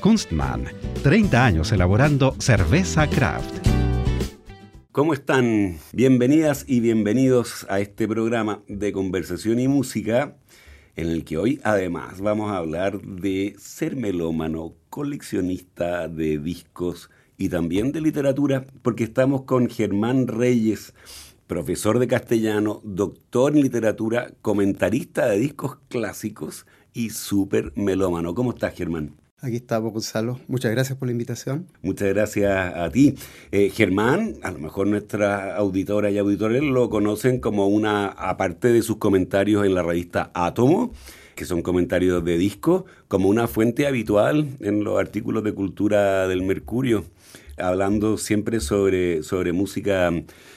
Kunstmann, 30 años elaborando cerveza craft. ¿Cómo están? Bienvenidas y bienvenidos a este programa de conversación y música en el que hoy además vamos a hablar de ser melómano, coleccionista de discos y también de literatura, porque estamos con Germán Reyes, profesor de castellano, doctor en literatura, comentarista de discos clásicos y súper melómano. ¿Cómo estás, Germán? Aquí estamos, Gonzalo. Muchas gracias por la invitación. Muchas gracias a ti. Eh, Germán, a lo mejor nuestras auditoras y auditores lo conocen como una, aparte de sus comentarios en la revista Átomo, que son comentarios de disco, como una fuente habitual en los artículos de cultura del Mercurio hablando siempre sobre, sobre música,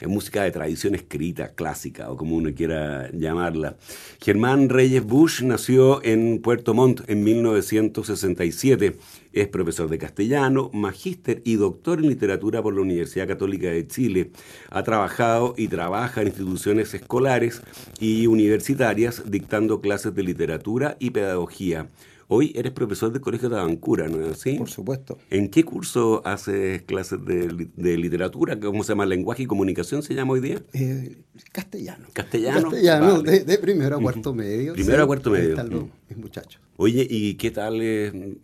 música de tradición escrita, clásica, o como uno quiera llamarla. Germán Reyes Bush nació en Puerto Montt en 1967. Es profesor de castellano, magíster y doctor en literatura por la Universidad Católica de Chile. Ha trabajado y trabaja en instituciones escolares y universitarias dictando clases de literatura y pedagogía. Hoy eres profesor del Colegio de Abancura, ¿no es así? Por supuesto. ¿En qué curso haces clases de, literatura? ¿Cómo se llama? ¿Lenguaje y comunicación se llama hoy día? Eh, castellano. ¿Castellano? Castellano, de, primero a cuarto medio. Primero a cuarto medio. Están los, mis muchachos. Oye, ¿y qué tal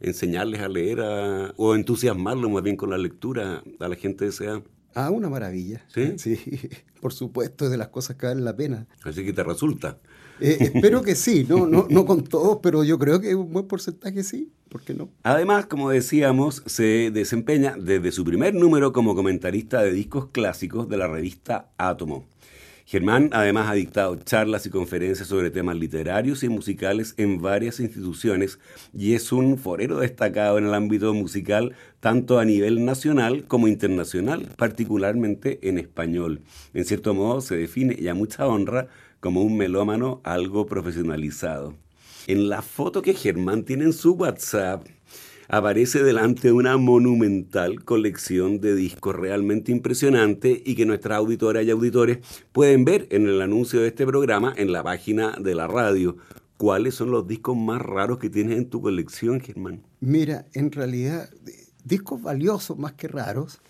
enseñarles a leer o entusiasmarlos más bien con la lectura a la gente de esa Ah, una maravilla. ¿Sí? Sí, por supuesto, es de las cosas que valen la pena. Así que te resulta. Eh, espero que sí, no, no, no con todos, pero yo creo que un buen porcentaje sí, ¿por qué no? Además, como decíamos, se desempeña desde su primer número como comentarista de discos clásicos de la revista Átomo. Germán además ha dictado charlas y conferencias sobre temas literarios y musicales en varias instituciones y es un forero destacado en el ámbito musical tanto a nivel nacional como internacional, particularmente en español. En cierto modo se define y a mucha honra como un melómano algo profesionalizado. En la foto que Germán tiene en su WhatsApp, aparece delante de una monumental colección de discos realmente impresionante y que nuestras auditoras y auditores pueden ver en el anuncio de este programa en la página de la radio. ¿Cuáles son los discos más raros que tienes en tu colección, Germán? Mira, en realidad, discos valiosos más que raros.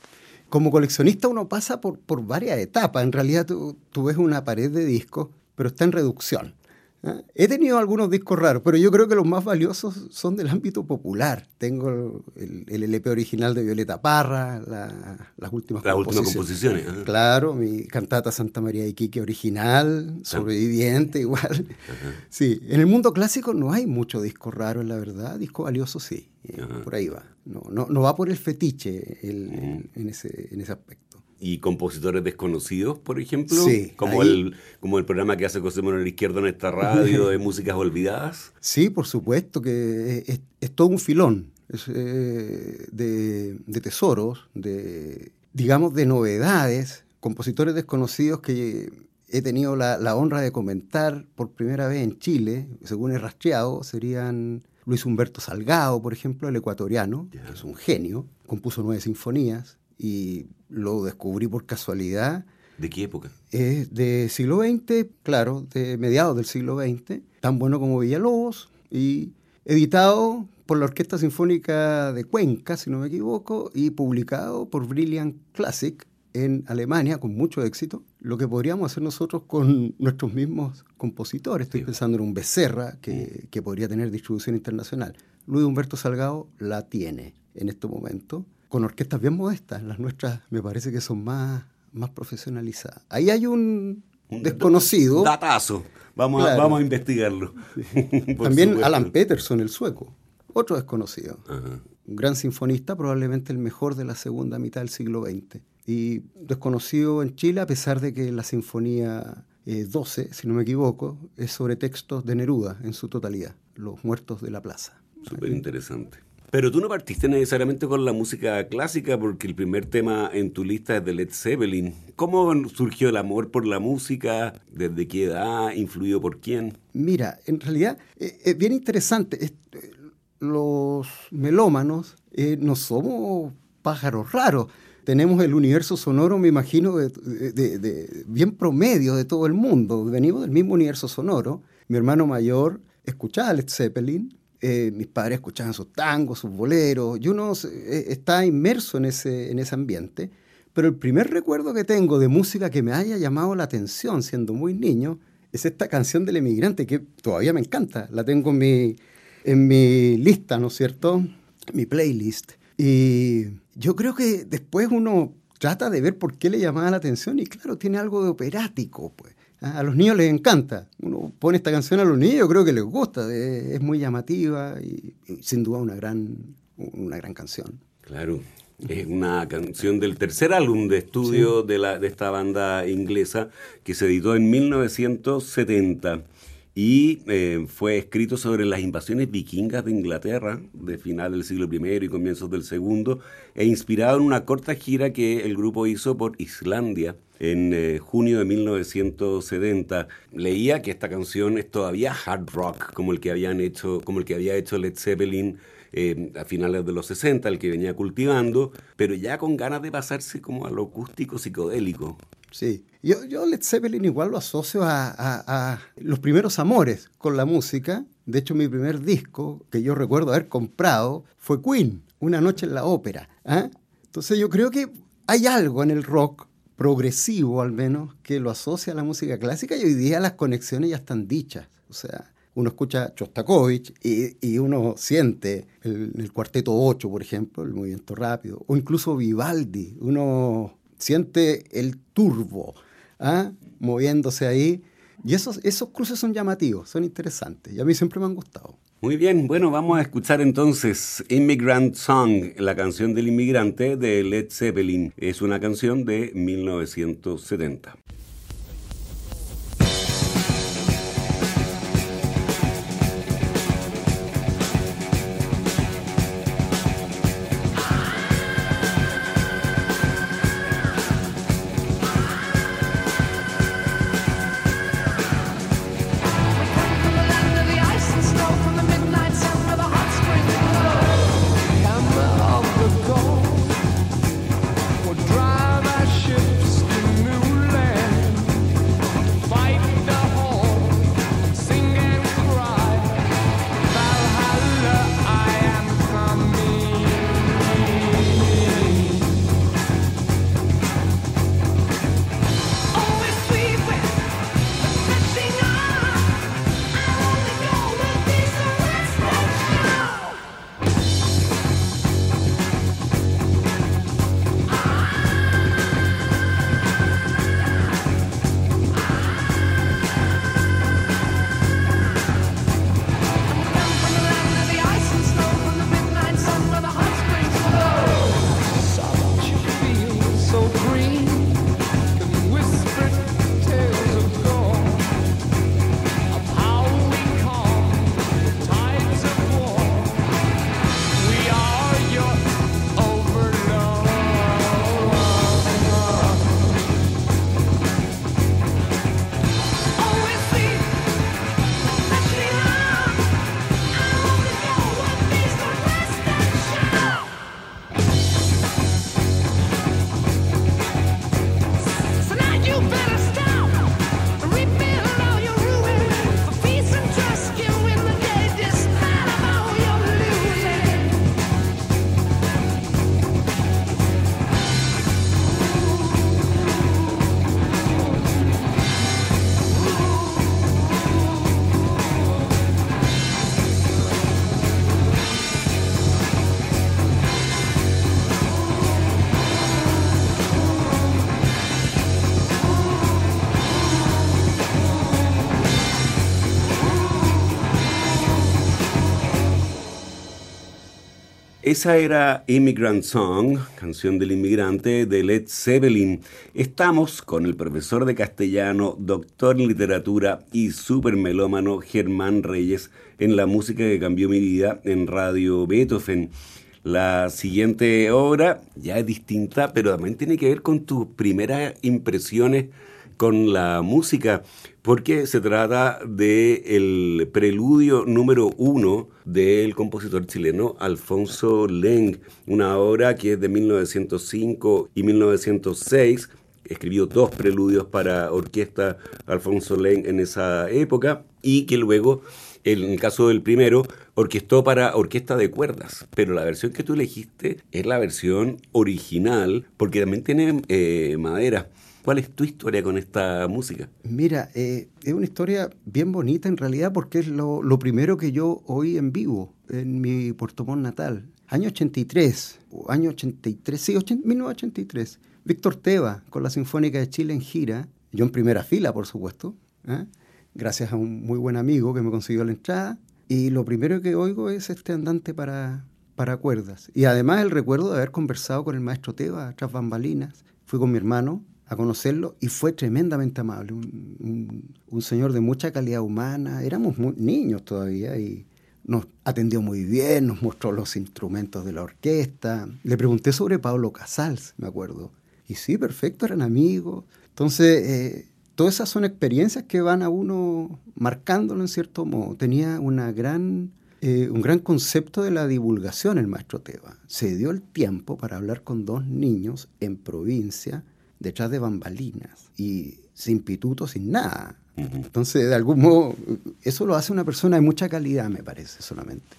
Como coleccionista uno pasa por, por varias etapas. En realidad tú, tú ves una pared de discos pero está en reducción. ¿Ah? He tenido algunos discos raros, pero yo creo que los más valiosos son del ámbito popular. Tengo el, LP original de Violeta Parra, las últimas las composiciones. Claro, mi cantata Santa María de Iquique original, sobreviviente igual. Sí, en el mundo clásico no hay mucho disco raro, la verdad. Disco valioso sí, eh, por ahí va. No, no, no va por el fetiche en, ese, en ese aspecto y compositores desconocidos, por ejemplo, como, el, como el programa que hace José Manuel Izquierdo en esta radio de músicas olvidadas. Sí, por supuesto, que es, todo un filón eh, de, tesoros, de, digamos, de novedades, compositores desconocidos que he tenido la, honra de comentar por primera vez en Chile, según he rastreado, serían Luis Humberto Salgado, por ejemplo, el ecuatoriano, que es un genio, compuso nueve sinfonías, y lo descubrí por casualidad. ¿De qué época? Es de siglo XX, claro, de mediados del siglo XX, tan bueno como Villalobos, y editado por la Orquesta Sinfónica de Cuenca, si no me equivoco, y publicado por Brilliant Classic en Alemania con mucho éxito, lo que podríamos hacer nosotros con nuestros mismos compositores. Estoy pensando en un Becerra que, mm. que podría tener distribución internacional. Luis Humberto Salgado la tiene en este momento con orquestas bien modestas. Las nuestras me parece que son más, más profesionalizadas. Ahí hay un, desconocido. Datazo. Vamos, a, vamos a investigarlo. También Alan Peterson, el sueco, otro desconocido. Un gran sinfonista, probablemente el mejor de la segunda mitad del siglo XX. Y desconocido en Chile, a pesar de que la sinfonía 12, eh, si no me equivoco, es sobre textos de Neruda en su totalidad, Los Muertos de la Plaza. Súper interesante. Pero tú no partiste necesariamente con la música clásica porque el primer tema en tu lista es de Led Zeppelin. ¿Cómo surgió el amor por la música? ¿Desde qué edad? ¿Influido por quién? Mira, en realidad eh, es bien interesante. Eh, los melómanos no somos pájaros raros tenemos el universo sonoro, me imagino, bien promedio de todo el mundo. Venimos del mismo universo sonoro. Mi hermano mayor escuchaba Led Zeppelin, eh, mis padres escuchaban sus tangos, sus boleros, y uno eh, está inmerso en ese, en ese ambiente. Pero el primer recuerdo que tengo de música que me haya llamado la atención siendo muy niño es esta canción del emigrante que todavía me encanta. La tengo en mi, en mi lista, ¿no es cierto? Mi playlist. Y yo creo que después uno trata de ver por qué le llamaba la atención y claro, tiene algo de operático, pues. A los niños les encanta. Uno pone esta canción a los niños, creo que les gusta, es muy llamativa y, sin duda una gran, una gran canción. Claro, es una canción del tercer álbum de estudio de, la, de esta banda inglesa que se editó en 1970 y eh, fue escrito sobre las invasiones vikingas de Inglaterra de final del siglo I y comienzos del segundo e inspirado en una corta gira que el grupo hizo por Islandia en eh, junio de 1970. Leía que esta canción es todavía hard rock como el que habían hecho como el que había hecho Led Zeppelin eh, a finales de los 60, el que venía cultivando, pero ya con ganas de pasarse como a lo acústico psicodélico. Sí, yo, yo Led Zeppelin igual lo asocio a, los primeros amores con la música. De hecho, mi primer disco que yo recuerdo haber comprado fue Queen, Una noche en la ópera. ¿ah? Entonces yo creo que hay algo en el rock progresivo al menos que lo asocia a la música clásica y hoy día las conexiones ya están dichas. O sea, uno escucha Chostakovich y, uno siente el, el, cuarteto 8, por ejemplo, el movimiento rápido, o incluso Vivaldi, uno siente el turbo ¿ah? moviéndose ahí. Y esos, esos cruces son llamativos, son interesantes y a mí siempre me han gustado. Muy bien, bueno, vamos a escuchar entonces Immigrant Song, la canción del inmigrante de Led Zeppelin. Es una canción de 1970. Esa era Immigrant Song, canción del inmigrante de Led Zeppelin. Estamos con el profesor de castellano, doctor en literatura y supermelómano Germán Reyes en la música que cambió mi vida en Radio Beethoven. La siguiente obra ya es distinta, pero también tiene que ver con tus primeras impresiones con la música, porque se trata del el preludio número uno del compositor chileno Alfonso Leng, una obra que es de 1905 y 1906. Escribió dos preludios para orquesta Alfonso Leng en esa época y que luego, en el caso del primero, orquestó para orquesta de cuerdas. Pero la versión que tú elegiste es la versión original porque también tiene eh, madera. ¿Cuál es tu historia con esta música? Mira, eh, es una historia bien bonita en realidad porque es lo, primero que yo oí en vivo en mi Puerto Montt natal. Año 83, año 83, sí, 1983. Víctor Teva con la Sinfónica de Chile en gira, yo en primera fila, por supuesto, ¿eh? gracias a un muy buen amigo que me consiguió la entrada. Y lo primero que oigo es este andante para, para cuerdas. Y además el recuerdo de haber conversado con el maestro Teva tras bambalinas. Fui con mi hermano a conocerlo y fue tremendamente amable, un, señor de mucha calidad humana, éramos niños todavía y nos atendió muy bien, nos mostró los instrumentos de la orquesta, le pregunté sobre Pablo Casals, me acuerdo, y sí, perfecto, eran amigos, entonces eh, todas esas son experiencias que van a uno marcándolo en cierto modo, tenía una gran... Eh, un gran concepto de la divulgación el maestro Teba. Se dio el tiempo para hablar con dos niños en provincia, detrás de bambalinas y sin pituto, sin nada. Entonces, de algún modo, eso lo hace una persona de mucha calidad, me parece, solamente.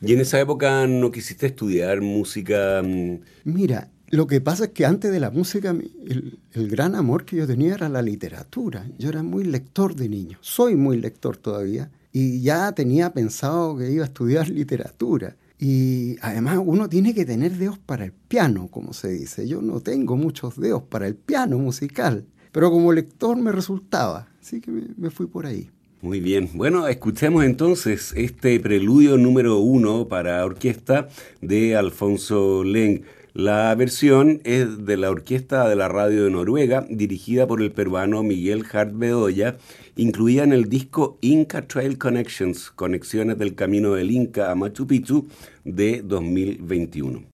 ¿Y en esa época no quisiste estudiar música? Mm? Mira, lo que pasa es que antes de la música, el, el, gran amor que yo tenía era la literatura. Yo era muy lector de niño, soy muy lector todavía, y ya tenía pensado que iba a estudiar literatura. Y además uno tiene que tener dedos para el piano, como se dice. Yo no tengo muchos dedos para el piano musical, pero como lector me resultaba, así que me, fui por ahí. Muy bien. Bueno, escuchemos entonces este preludio número uno para orquesta de Alfonso Leng. La versión es de la Orquesta de la Radio de Noruega, dirigida por el peruano Miguel Hart Bedoya, incluida en el disco Inca Trail Connections, Conexiones del Camino del Inca a Machu Picchu, de 2021.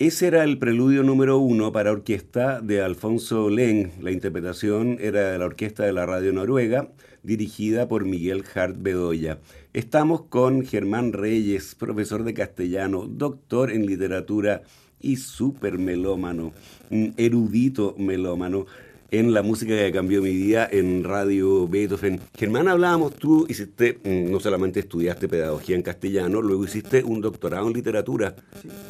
Ese era el preludio número uno para orquesta de Alfonso Len. La interpretación era de la orquesta de la radio noruega, dirigida por Miguel Hart Bedoya. Estamos con Germán Reyes, profesor de castellano, doctor en literatura y súper melómano, erudito melómano en la música que cambió mi vida en Radio Beethoven. Germán, hablábamos, tú hiciste, mm, no solamente estudiaste pedagogía en castellano, luego hiciste un doctorado en literatura.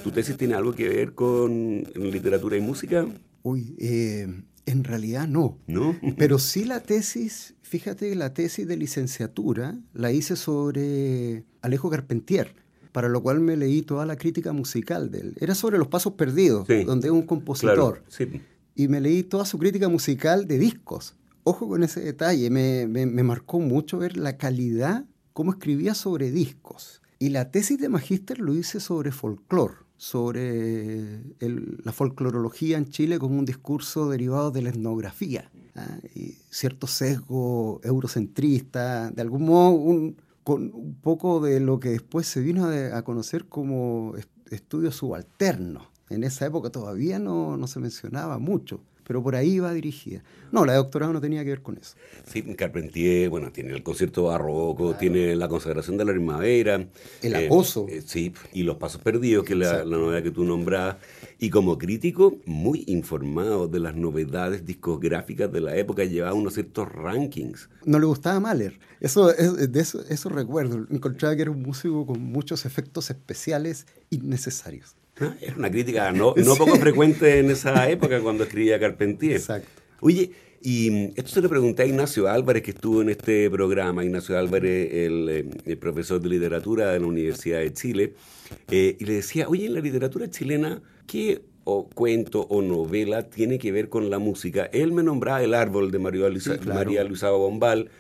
¿Tu tesis tiene algo que ver con literatura y música? Uy, eh, en realidad no. ¿No? Pero sí la tesis, fíjate, la tesis de licenciatura la hice sobre Alejo Carpentier para lo cual me leí toda la crítica musical de él. Era sobre Los Pasos Perdidos, donde es un compositor. sí y me leí toda su crítica musical de discos. Ojo con ese detalle, me, marcó mucho ver la calidad, cómo escribía sobre discos. Y la tesis de magíster lo hice sobre folclore, sobre la folclorología en Chile como un discurso derivado de la etnografía, ¿ah? y cierto sesgo eurocentrista, de algún modo con un poco de lo que después se vino a, conocer como estudios subalternos en esa época todavía no, no se mencionaba mucho pero por ahí iba dirigida. No, la de doctorado no tenía que ver con eso. Sí, Carpentier, bueno, tiene el concierto barroco, tiene la consagración de la primavera. El eh, acoso. Eh, sí, y Los Pasos Perdidos, que es la, la, novela que tú nombras. Y como crítico, muy informado de las novedades discográficas de la época, llevaba unos ciertos rankings. No le gustaba Mahler. Eso, de eso, eso recuerdo. Encontraba que era un músico con muchos efectos especiales innecesarios. Era una crítica no, no poco frecuente en esa época cuando escribía Carpentier. Exacto. Oye, y esto se lo pregunté a Ignacio Álvarez, que estuvo en este programa. Ignacio Álvarez, el, eh, profesor de literatura de la Universidad de Chile. Eh, y le decía, oye, en la literatura chilena, ¿qué o cuento o novela tiene que ver con la música? Él me nombraba El Árbol de María Luisa, María Luisa Bombal,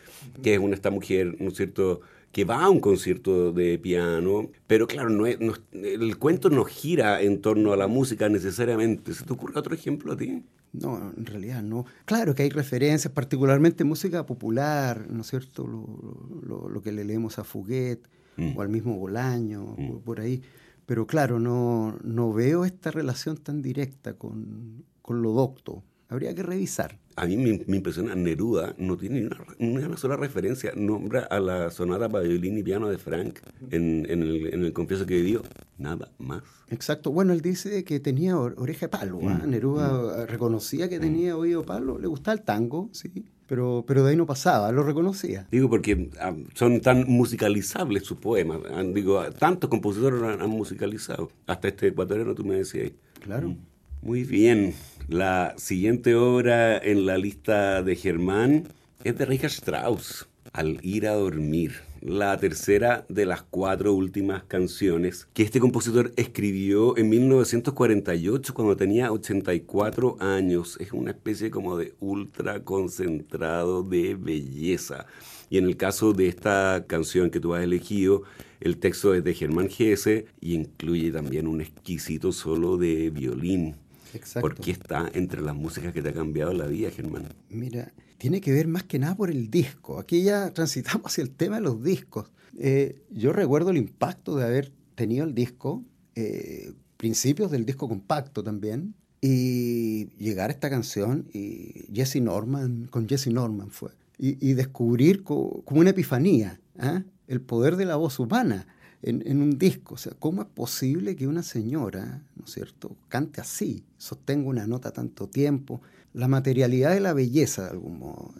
que es una, esta mujer, ¿no es cierto?, que va a un concierto de piano, pero claro, no, el cuento no gira en torno a la música necesariamente. ¿Se te ocurre otro ejemplo a ti? No, en realidad no. Claro que hay referencias, particularmente música popular, ¿no es cierto? Lo, que le leemos a Fuguet mm. o al mismo Bolaño, mm. por ahí. Pero claro, no, no veo esta relación tan directa con, con lo docto. Habría que revisar a mí me, impresiona, Neruda no tiene una, una, sola referencia, nombra a la sonata para violín y piano de Frank en, el, en el confieso que vivió, nada más. Exacto, bueno, él dice que tenía oreja de palo, ¿ah? mm, Neruda mm. reconocía que tenía mm. oído palo, le gustaba el tango, sí, pero, pero de ahí no pasaba, lo reconocía. Digo, porque ah, son tan musicalizables sus poemas, digo, tantos compositores han, han musicalizado, hasta este ecuatoriano tú me decías. Claro. Muy bien. La siguiente obra en la lista de Germán es de Richard Strauss, Al ir a dormir. La tercera de las cuatro últimas canciones que este compositor escribió en 1948 cuando tenía 84 años. Es una especie como de ultra concentrado de belleza. Y en el caso de esta canción que tú has elegido, el texto es de Germán Gese y incluye también un exquisito solo de violín. Exacto. ¿Por qué está entre las músicas que te ha cambiado la vida, Germán? Mira, tiene que ver más que nada por el disco. Aquí ya transitamos hacia el tema de los discos. Eh, yo recuerdo el impacto de haber tenido el disco, eh, principios del disco compacto también, y llegar a esta canción y Jesse Norman, con Jesse Norman fue, y, descubrir como una epifanía ¿ah? el poder de la voz humana en, un disco. O sea, ¿cómo es posible que una señora, ¿no es cierto?, cante así, sostenga una nota tanto tiempo? La materialidad de la belleza, de algún modo,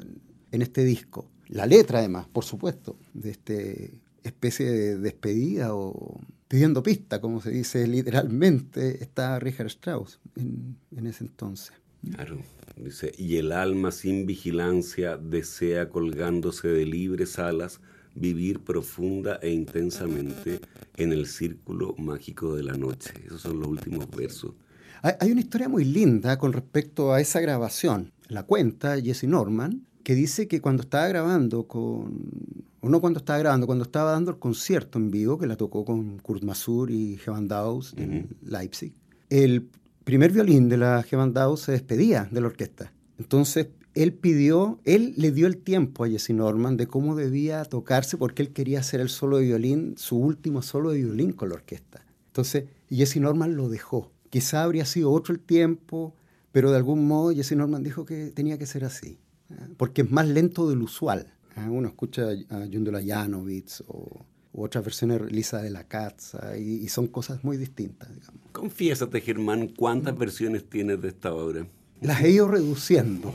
en, este disco. La letra, además, por supuesto, de este especie de despedida o pidiendo pista, como se dice literalmente, está Richard Strauss en, en ese entonces. Claro, dice, y el alma sin vigilancia desea colgándose de libres alas vivir profunda e intensamente en el círculo mágico de la noche. Esos son los últimos versos. Hay una historia muy linda con respecto a esa grabación. La cuenta Jesse Norman, que dice que cuando estaba grabando con, o no cuando estaba grabando, cuando estaba dando el concierto en vivo, que la tocó con Kurt Masur y Gewandhaus en Leipzig, el primer violín de la Gewandhaus se despedía de la orquesta. Entonces él pidió, él le dio el tiempo a Jesse Norman de cómo debía tocarse porque él quería hacer el solo de violín, su último solo de violín con la orquesta. Entonces, Jesse Norman lo dejó quizá habría sido otro el tiempo, pero de algún modo Jesse Norman dijo que tenía que ser así, porque es más lento del usual. Uno escucha a Yundula Janovitz o, otras versiones Lisa de la Katza y, y, son cosas muy distintas. Digamos. Confiésate, Germán, ¿cuántas versiones tienes de esta obra? Las he ido reduciendo.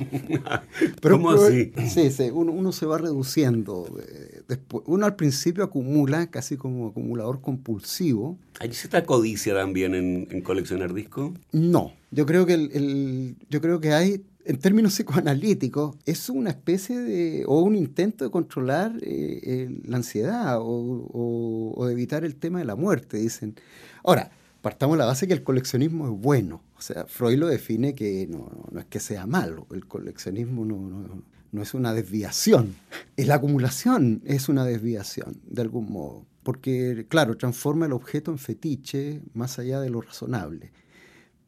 Pero, ¿Cómo así? Sí, sí uno, se va reduciendo. Eh, después, uno al principio acumula, casi como acumulador compulsivo. ¿Hay cierta codicia también en, coleccionar discos? No, yo creo que el, yo creo que hay, en términos psicoanalíticos, es una especie de, o un intento de controlar eh, la ansiedad o, o de evitar el tema de la muerte, dicen. Ahora, partamos de la base que el coleccionismo es bueno. O sea, Freud lo define que no, es que sea malo, el coleccionismo no, es una desviación. Es la acumulación es una desviación, de algún modo. Porque, claro, transforma el objeto en fetiche más allá de lo razonable.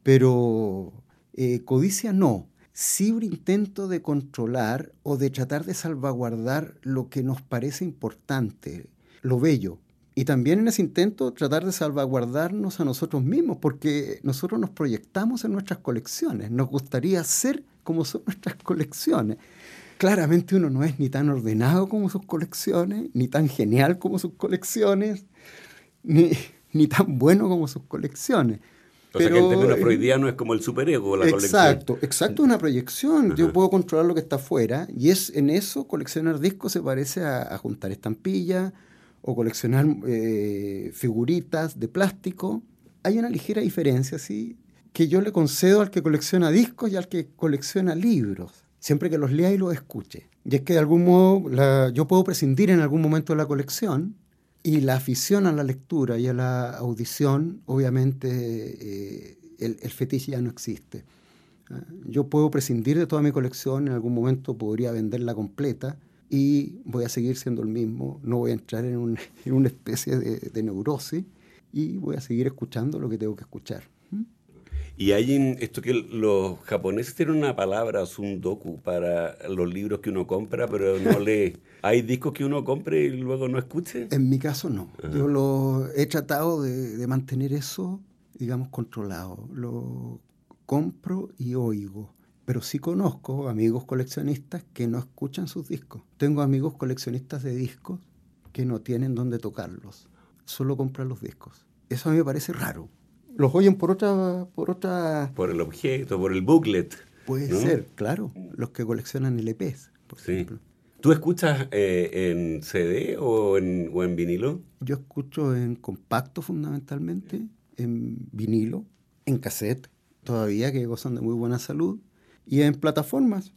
Pero eh, codicia no. Sí un intento de controlar o de tratar de salvaguardar lo que nos parece importante, lo bello, y también en ese intento tratar de salvaguardarnos a nosotros mismos, porque nosotros nos proyectamos en nuestras colecciones, nos gustaría ser como son nuestras colecciones. Claramente uno no es ni tan ordenado como sus colecciones, ni tan genial como sus colecciones, ni, ni tan bueno como sus colecciones. O sea que el término freudiano es como el superego, la colección. Exacto, exacto, una proyección. Yo puedo controlar lo que está afuera y es en eso coleccionar discos se parece a, a juntar estampillas, o coleccionar eh, figuritas de plástico, hay una ligera diferencia, ¿sí? Que yo le concedo al que colecciona discos y al que colecciona libros, siempre que los lea y los escuche. Y es que de algún modo yo puedo prescindir en algún momento de la colección y la afición a la lectura y a la audición, obviamente, eh, el, el fetiche ya no existe. ¿ah? Yo puedo prescindir de toda mi colección, en algún momento podría venderla completa, y voy a seguir siendo el mismo, no voy a entrar en, un, en una especie de, de, neurosis y voy a seguir escuchando lo que tengo que escuchar. ¿Mm? Y hay en esto que los japoneses tienen una palabra, doku para los libros que uno compra, pero no lee. ¿Hay discos que uno compre y luego no escuche? En mi caso no. Yo lo he tratado de, de mantener eso, digamos, controlado. Lo compro y oigo pero sí conozco amigos coleccionistas que no escuchan sus discos. Tengo amigos coleccionistas de discos que no tienen dónde tocarlos, solo compran los discos. Eso a mí me parece raro. Los oyen por otra... Por, otra... por el objeto, por el booklet. Puede ser, claro. Los que coleccionan LPs, por ejemplo. ¿Tú escuchas eh, en CD o en, o en vinilo? Yo escucho en compacto fundamentalmente, en vinilo, en cassette, todavía que gozan de muy buena salud y en plataformas.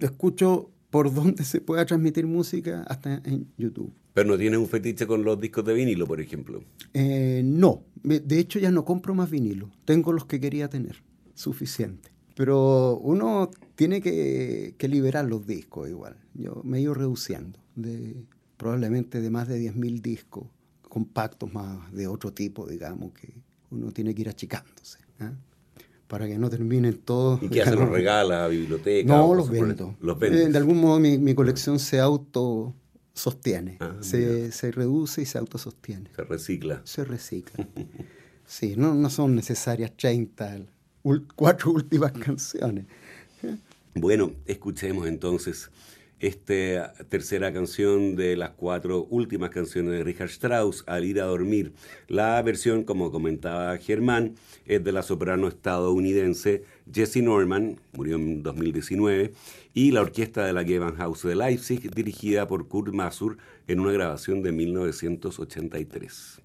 Escucho por donde se pueda transmitir música hasta en YouTube. ¿Pero no tienes un fetiche con los discos de vinilo, por ejemplo? Eh, no, de hecho ya no compro más vinilo. Tengo los que quería tener, suficiente. Pero uno tiene que, que liberar los discos igual. Yo me he ido reduciendo, de, probablemente de más de 10.000 discos, compactos más de otro tipo, digamos, que uno tiene que ir achicándose. ¿eh? Para que no terminen todos. ¿Y qué hace? ¿Los regala a biblioteca? No, los vendo. ¿Los eh, de algún modo mi, colección se auto sostiene, ah, se, se, reduce y se autosostiene. Se recicla. Se recicla. sí, no, no son necesarias 30, cuatro últimas canciones. Bueno, escuchemos entonces esta tercera canción de las cuatro últimas canciones de Richard Strauss, Al ir a dormir. La versión, como comentaba Germán, es de la soprano estadounidense Jessie Norman, murió en 2019, y la orquesta de la Gewandhaus de Leipzig, dirigida por Kurt Masur en una grabación de 1983.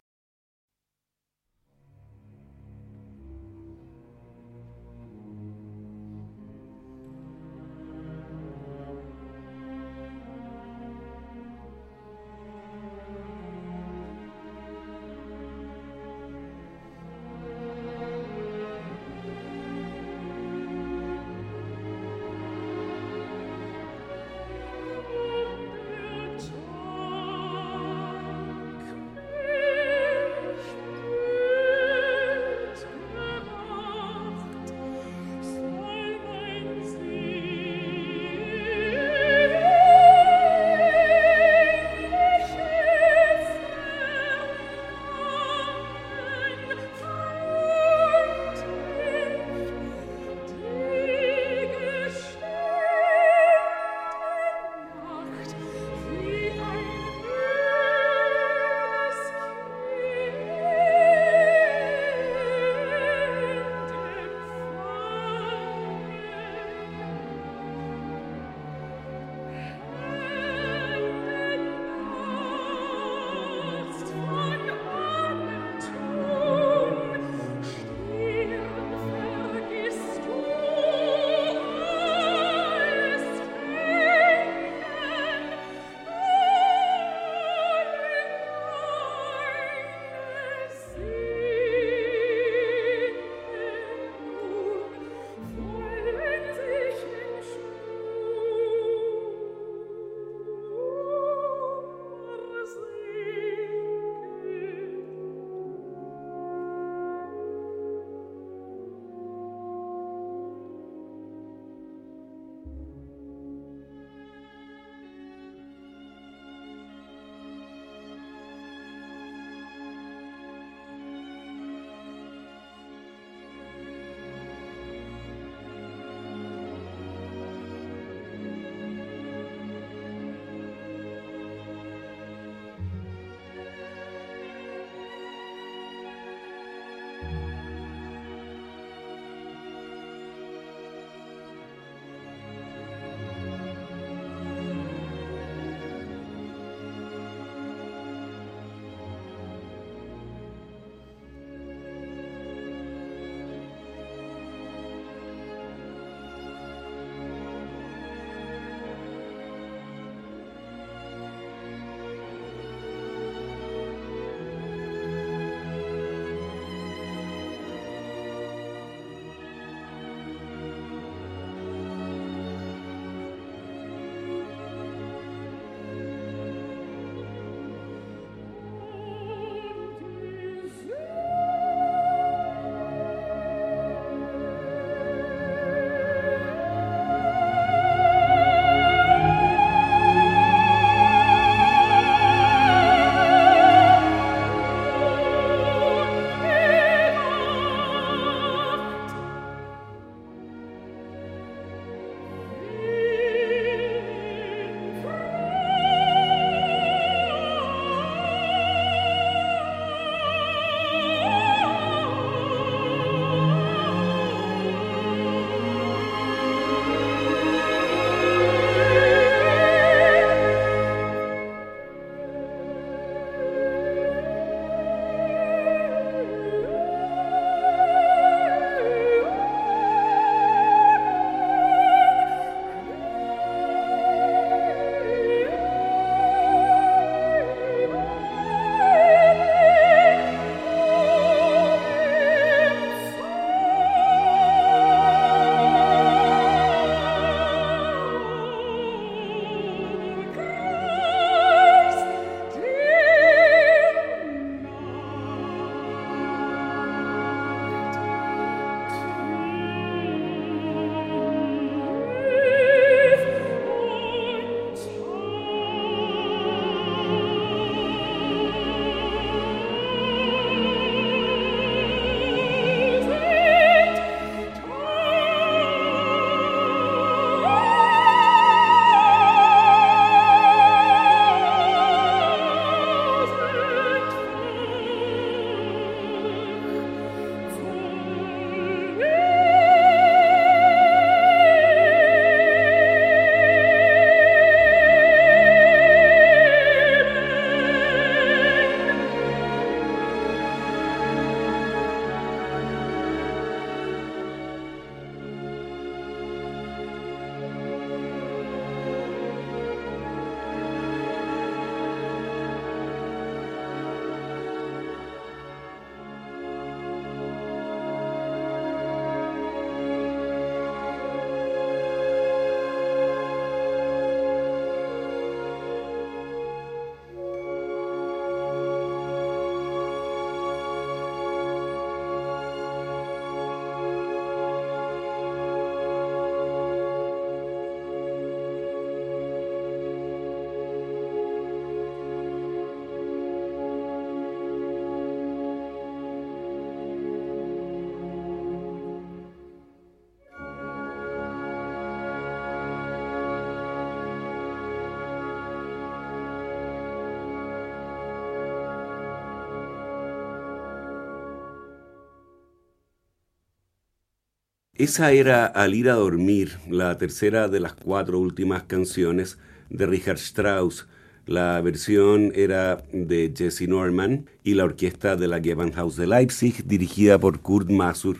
Esa era Al ir a dormir, la tercera de las cuatro últimas canciones de Richard Strauss. La versión era de Jesse Norman y la orquesta de la Gewandhaus de Leipzig, dirigida por Kurt Masur,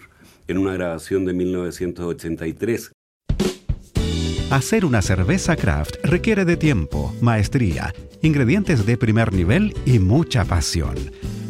en una grabación de 1983. Hacer una cerveza craft requiere de tiempo, maestría, ingredientes de primer nivel y mucha pasión.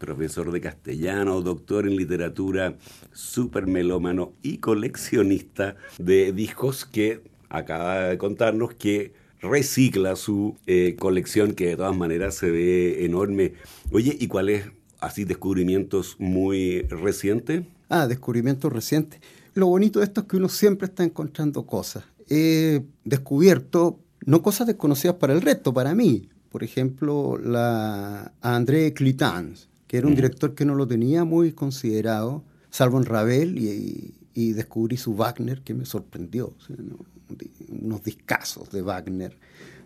profesor de castellano, doctor en literatura, super melómano y coleccionista de discos que acaba de contarnos que recicla su eh, colección que de todas maneras se ve enorme. Oye, ¿y cuáles así descubrimientos muy recientes? Ah, descubrimientos recientes. Lo bonito de esto es que uno siempre está encontrando cosas. He descubierto, no cosas desconocidas para el resto, para mí. Por ejemplo, la, André Clitans, que era un director que no lo tenía muy considerado, salvo en Ravel, y, descubrí su Wagner, que me sorprendió. Unos discazos de Wagner.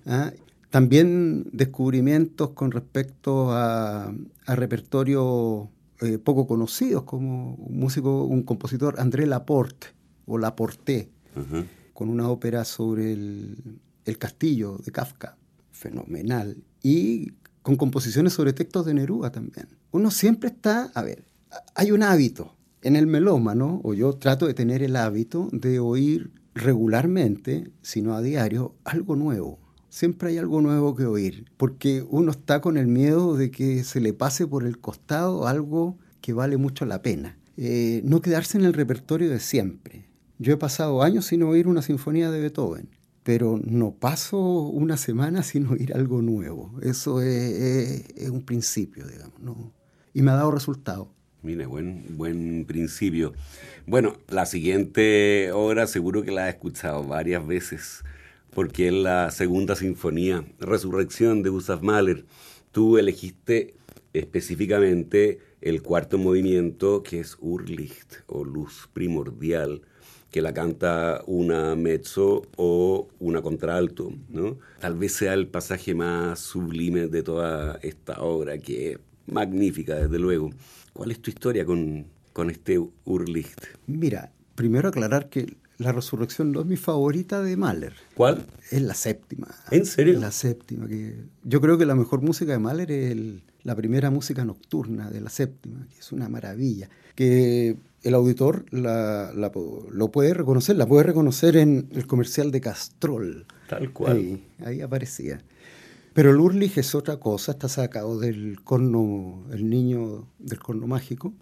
¿ah? También descubrimientos con respecto a, a repertorio eh, poco conocidos, como un músico, un compositor, André Laporte, o Laporte, con una ópera sobre el, el, castillo de Kafka, fenomenal, y con composiciones sobre textos de Neruda también. Uno siempre está, a ver, hay un hábito en el melómano, o yo trato de tener el hábito de oír regularmente, si no a diario, algo nuevo siempre hay algo nuevo que oír, porque uno está con el miedo de que se le pase por el costado algo que vale mucho la pena. Eh, no quedarse en el repertorio de siempre. Yo he pasado años sin oír una sinfonía de Beethoven, pero no paso una semana sin oír algo nuevo. Eso es, un principio, digamos, y me ha dado resultado. Mire, buen, buen principio. Bueno, la siguiente obra seguro que la he escuchado varias veces porque es la segunda sinfonía, Resurrección de Gustav Mahler. Tú elegiste específicamente el cuarto movimiento que es Urlicht o Luz Primordial, que la canta una mezzo o una contralto, ¿no? Tal vez sea el pasaje más sublime de toda esta obra, que es magnífica, desde luego. ¿Cuál es tu historia con, con este Urlicht? Mira, primero aclarar que la Resurrección no es mi favorita de Mahler. ¿Cuál? Es la séptima. ¿En serio? La séptima. Que yo creo que la mejor música de Mahler es la primera música nocturna de la séptima, que es una maravilla. Que el auditor lo puede reconocer, la puede reconocer en el comercial de Castrol. Tal cual. Ahí, aparecía. Pero el Urlich es otra cosa, está sacado del corno, el niño del corno mágico.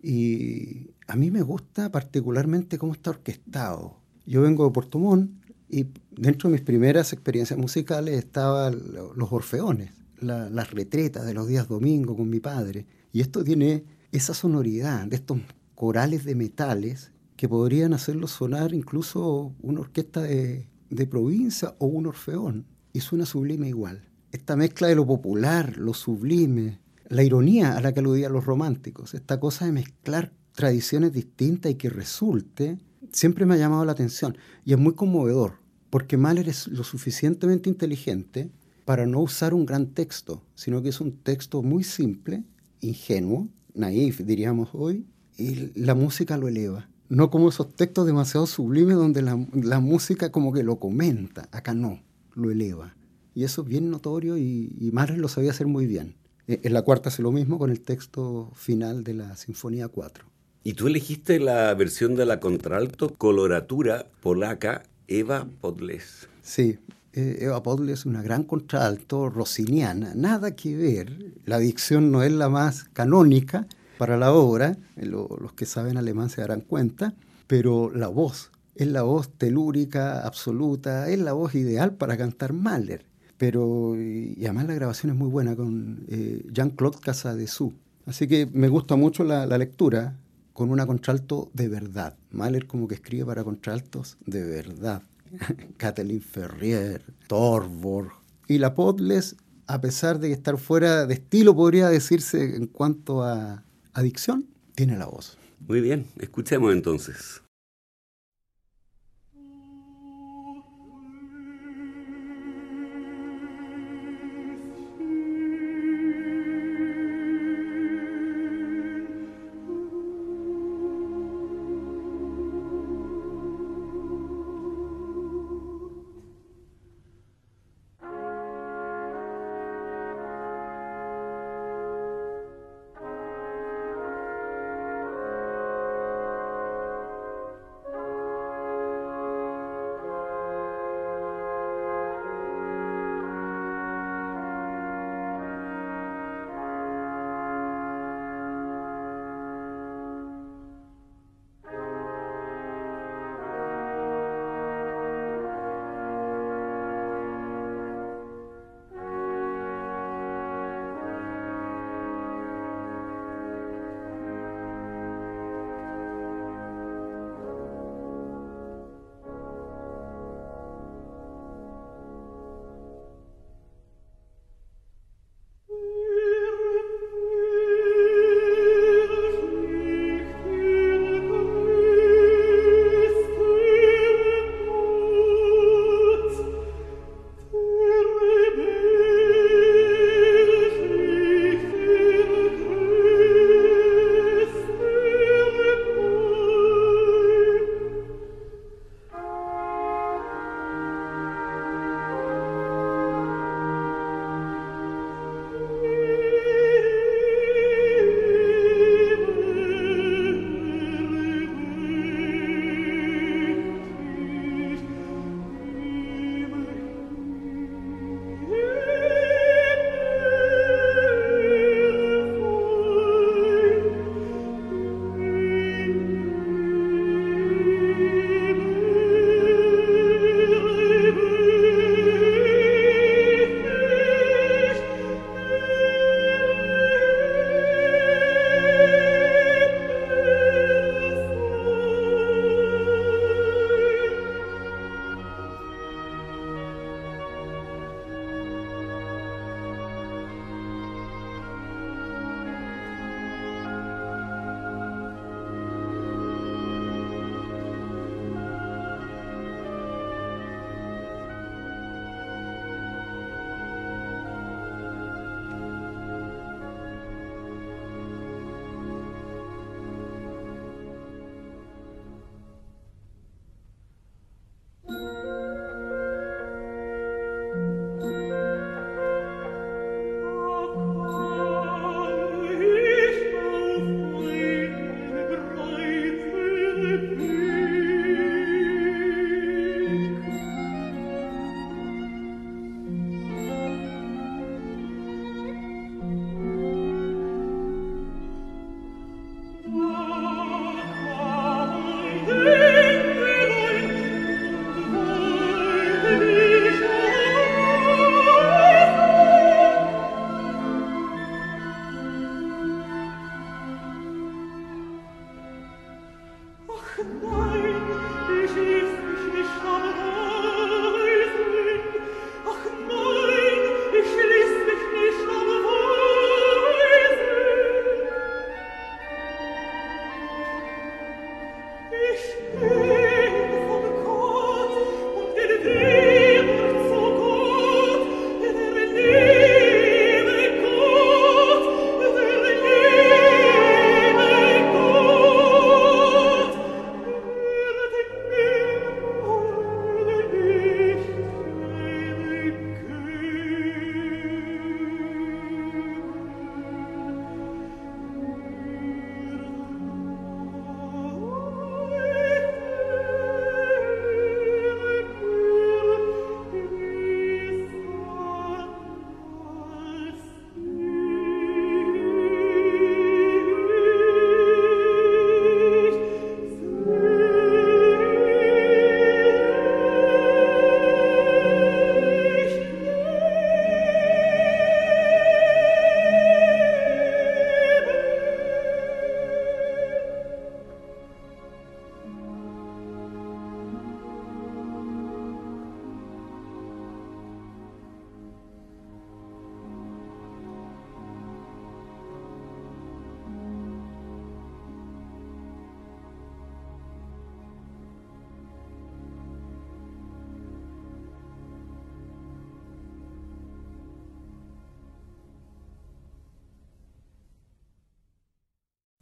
Y a mí me gusta particularmente cómo está orquestado. Yo vengo de Puerto Montt y dentro de mis primeras experiencias musicales estaban los orfeones, las retretas de los días domingos con mi padre. Y esto tiene esa sonoridad de estos corales de metales que podrían hacerlo sonar incluso una orquesta de, de provincia o un orfeón. Y suena sublime igual. Esta mezcla de lo popular, lo sublime, la ironía a la que aludían los románticos, esta cosa de mezclar tradiciones distintas y que resulte, siempre me ha llamado la atención y es muy conmovedor, porque Mahler es lo suficientemente inteligente para no usar un gran texto, sino que es un texto muy simple, ingenuo, naif diríamos hoy, y la música lo eleva. No como esos textos demasiado sublimes donde la, música como que lo comenta, acá no, lo eleva. Y eso es bien notorio y, y Mahler lo sabía hacer muy bien. Eh, en la cuarta hace lo mismo con el texto final de la Sinfonía 4. Y tú elegiste la versión de la contralto coloratura polaca Eva Podles. Sí, eh, Eva Podles es una gran contralto rossiniana, nada que ver. La dicción no es la más canónica para la obra, eh, los que saben alemán se darán cuenta, pero la voz es la voz telúrica absoluta, es la voz ideal para cantar Mahler pero y además la grabación es muy buena con eh, Jean-Claude Casadesú. Así que me gusta mucho la, lectura con una contralto de verdad. Mahler como que escribe para contraltos de verdad. Kathleen Ferrier, Torborg. Y la Podles, a pesar de estar fuera de estilo, podría decirse en cuanto a adicción, tiene la voz. Muy bien, escuchemos entonces. Yeah.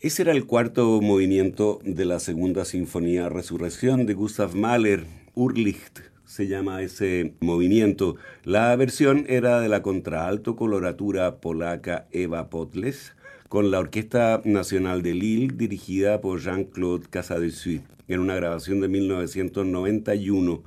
Ese era el cuarto movimiento de la segunda sinfonía Resurrección de Gustav Mahler, Urlicht se llama ese movimiento. La versión era de la contraalto coloratura polaca Eva Potles, con la Orquesta Nacional de Lille dirigida por Jean-Claude Casadessus, en una grabación de 1991.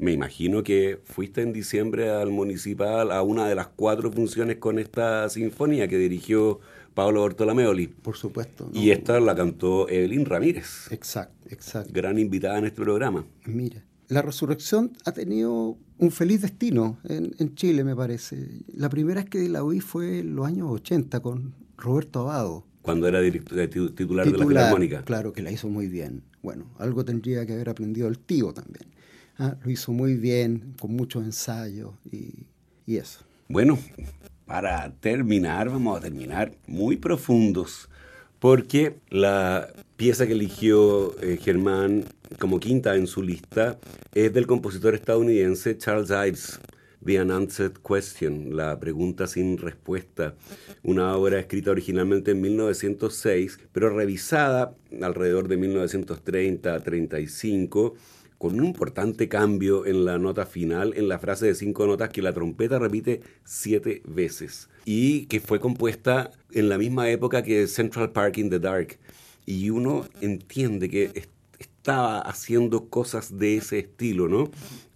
Me imagino que fuiste en diciembre al municipal a una de las cuatro funciones con esta sinfonía que dirigió Pablo Bortolomeoli. Por supuesto. Y esta la cantó Evelyn Ramírez. Exacto, exacto. Gran invitada en este programa. Mira, la resurrección ha tenido un feliz destino en, Chile, me parece. La primera vez que la oí fue en los años 80 con Roberto Abado. Cuando era titular, titular, de la Filarmónica. Claro, que la hizo muy bien. Bueno, algo tendría que haber aprendido el tío también. Ah, lo hizo muy bien, con muchos ensayos y, y eso. Bueno, para terminar, vamos a terminar muy profundos porque la pieza que eligió eh, Germán como quinta en su lista es del compositor estadounidense Charles Ives, The Unanswered Question, la pregunta sin respuesta, una obra escrita originalmente en 1906, pero revisada alrededor de 1930-35 con un importante cambio en la nota final, en la frase de cinco notas que la trompeta repite siete veces y que fue compuesta en la misma época que Central Park in the Dark. Y uno entiende que estaba haciendo cosas de ese estilo, ¿no?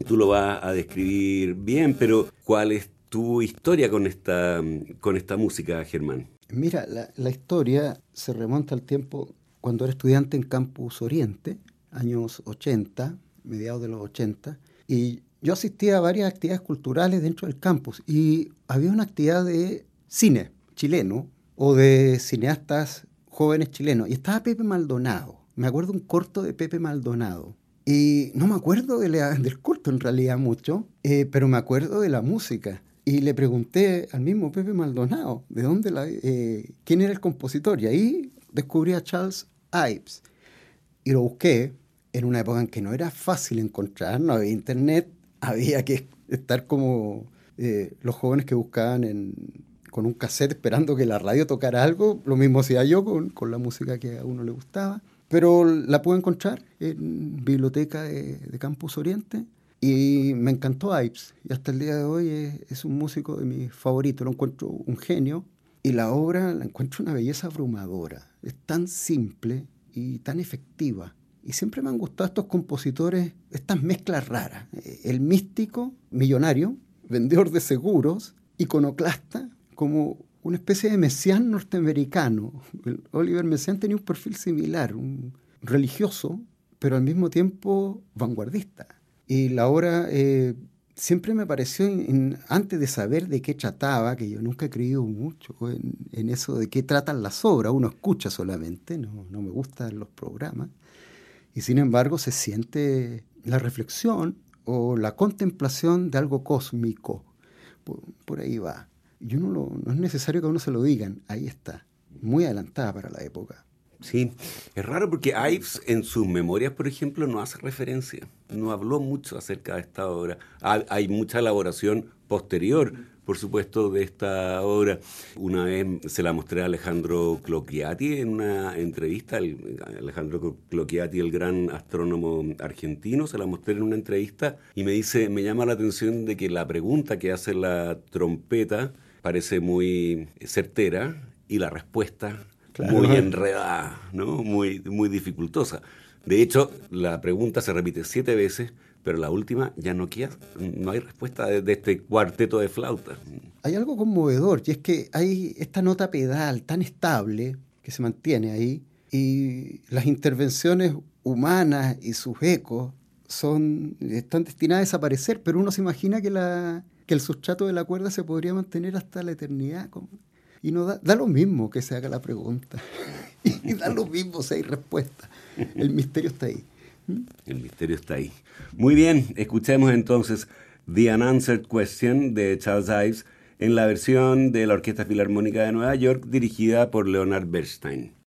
Tú lo vas a describir bien, pero ¿cuál es tu historia con esta, con esta música, Germán? Mira, la, la historia se remonta al tiempo cuando era estudiante en Campus Oriente, años 80, mediados de los 80, y yo asistía a varias actividades culturales dentro del campus y había una actividad de cine chileno o de cineastas jóvenes chilenos y estaba Pepe Maldonado. Me acuerdo un corto de Pepe Maldonado. Y no me acuerdo del corto en realidad mucho, eh, pero me acuerdo de la música. Y le pregunté al mismo Pepe Maldonado, ¿de dónde la, eh, quién era el compositor? Y ahí descubrí a Charles Ives. Y lo busqué en una época en que no era fácil encontrar, no había internet, había que estar como eh, los jóvenes que buscaban con un cassette esperando que la radio tocara algo, lo mismo hacía yo con, la música que a uno le gustaba, pero la pude encontrar en biblioteca de, Campus Oriente y me encantó Ives. Y hasta el día de hoy es, es un músico de mis favoritos, lo encuentro un genio y la obra la encuentro una belleza abrumadora, es tan simple y tan efectiva y siempre me han gustado estos compositores, estas mezclas raras. Eh, el místico, millonario, vendedor de seguros, iconoclasta, como una especie de mesián norteamericano. Oliver Messiaen tenía un perfil similar, un religioso, pero al mismo tiempo vanguardista. Y la obra eh, siempre me pareció, antes de saber de qué trataba, que yo nunca he creído mucho en, eso de qué tratan las obras, uno escucha solamente, no, no me gustan los programas, y sin embargo se siente la reflexión o la contemplación de algo cósmico. Por, ahí va. Y uno no es necesario que a uno se lo digan, ahí está, muy adelantada para la época. Sí, es raro porque Ives en sus memorias, por ejemplo, no hace referencia, no habló mucho acerca de esta obra. Hay mucha elaboración posterior, por supuesto, de esta obra. Una vez se la mostré a Alejandro Clocchiati en una entrevista, Alejandro Clocchiati, el gran astrónomo argentino, se la mostré en una entrevista y me dice, me llama la atención de que la pregunta que hace la trompeta parece muy certera y la respuesta muy enredada, ¿no? muy, muy dificultosa. De hecho, la pregunta se repite siete veces, pero la última ya no no hay respuesta de, este cuarteto de flauta. Hay algo conmovedor, y es que hay esta nota pedal tan estable que se mantiene ahí, y las intervenciones humanas y sus ecos son, están destinadas a desaparecer, pero uno se imagina que, la, que el sustrato de la cuerda se podría mantener hasta la eternidad. Y no da, da lo mismo que se haga la pregunta, y da lo mismo si hay respuesta. El misterio está ahí. El misterio está ahí. Muy bien, escuchemos entonces The Unanswered Question de Charles Ives en la versión de la Orquesta Filarmónica de Nueva York dirigida por Leonard Bernstein.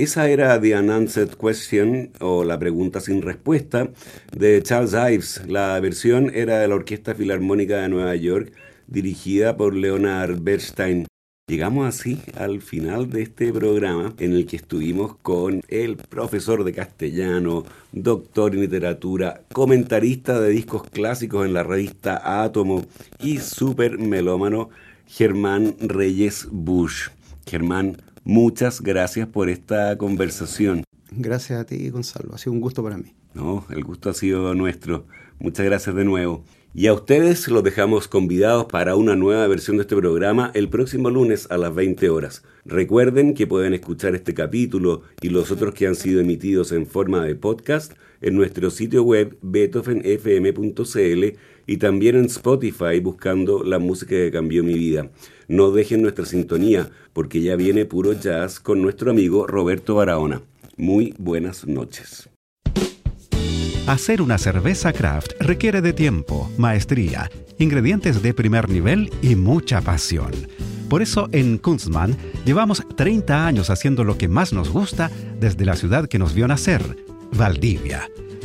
Esa era The Unanswered Question o la pregunta sin respuesta de Charles Ives. La versión era de la Orquesta Filarmónica de Nueva York dirigida por Leonard Bernstein. Llegamos así al final de este programa en el que estuvimos con el profesor de castellano, doctor en literatura, comentarista de discos clásicos en la revista Átomo y super melómano Germán Reyes Bush. Germán, Muchas gracias por esta conversación. Gracias a ti, Gonzalo. Ha sido un gusto para mí. No, el gusto ha sido nuestro. Muchas gracias de nuevo. Y a ustedes los dejamos convidados para una nueva versión de este programa el próximo lunes a las 20 horas. Recuerden que pueden escuchar este capítulo y los otros que han sido emitidos en forma de podcast en nuestro sitio web beethovenfm.cl y también en Spotify buscando la música que cambió mi vida. No dejen nuestra sintonía porque ya viene puro jazz con nuestro amigo Roberto Barahona. Muy buenas noches. Hacer una cerveza craft requiere de tiempo, maestría, ingredientes de primer nivel y mucha pasión. Por eso en Kunstmann llevamos 30 años haciendo lo que más nos gusta desde la ciudad que nos vio nacer, Valdivia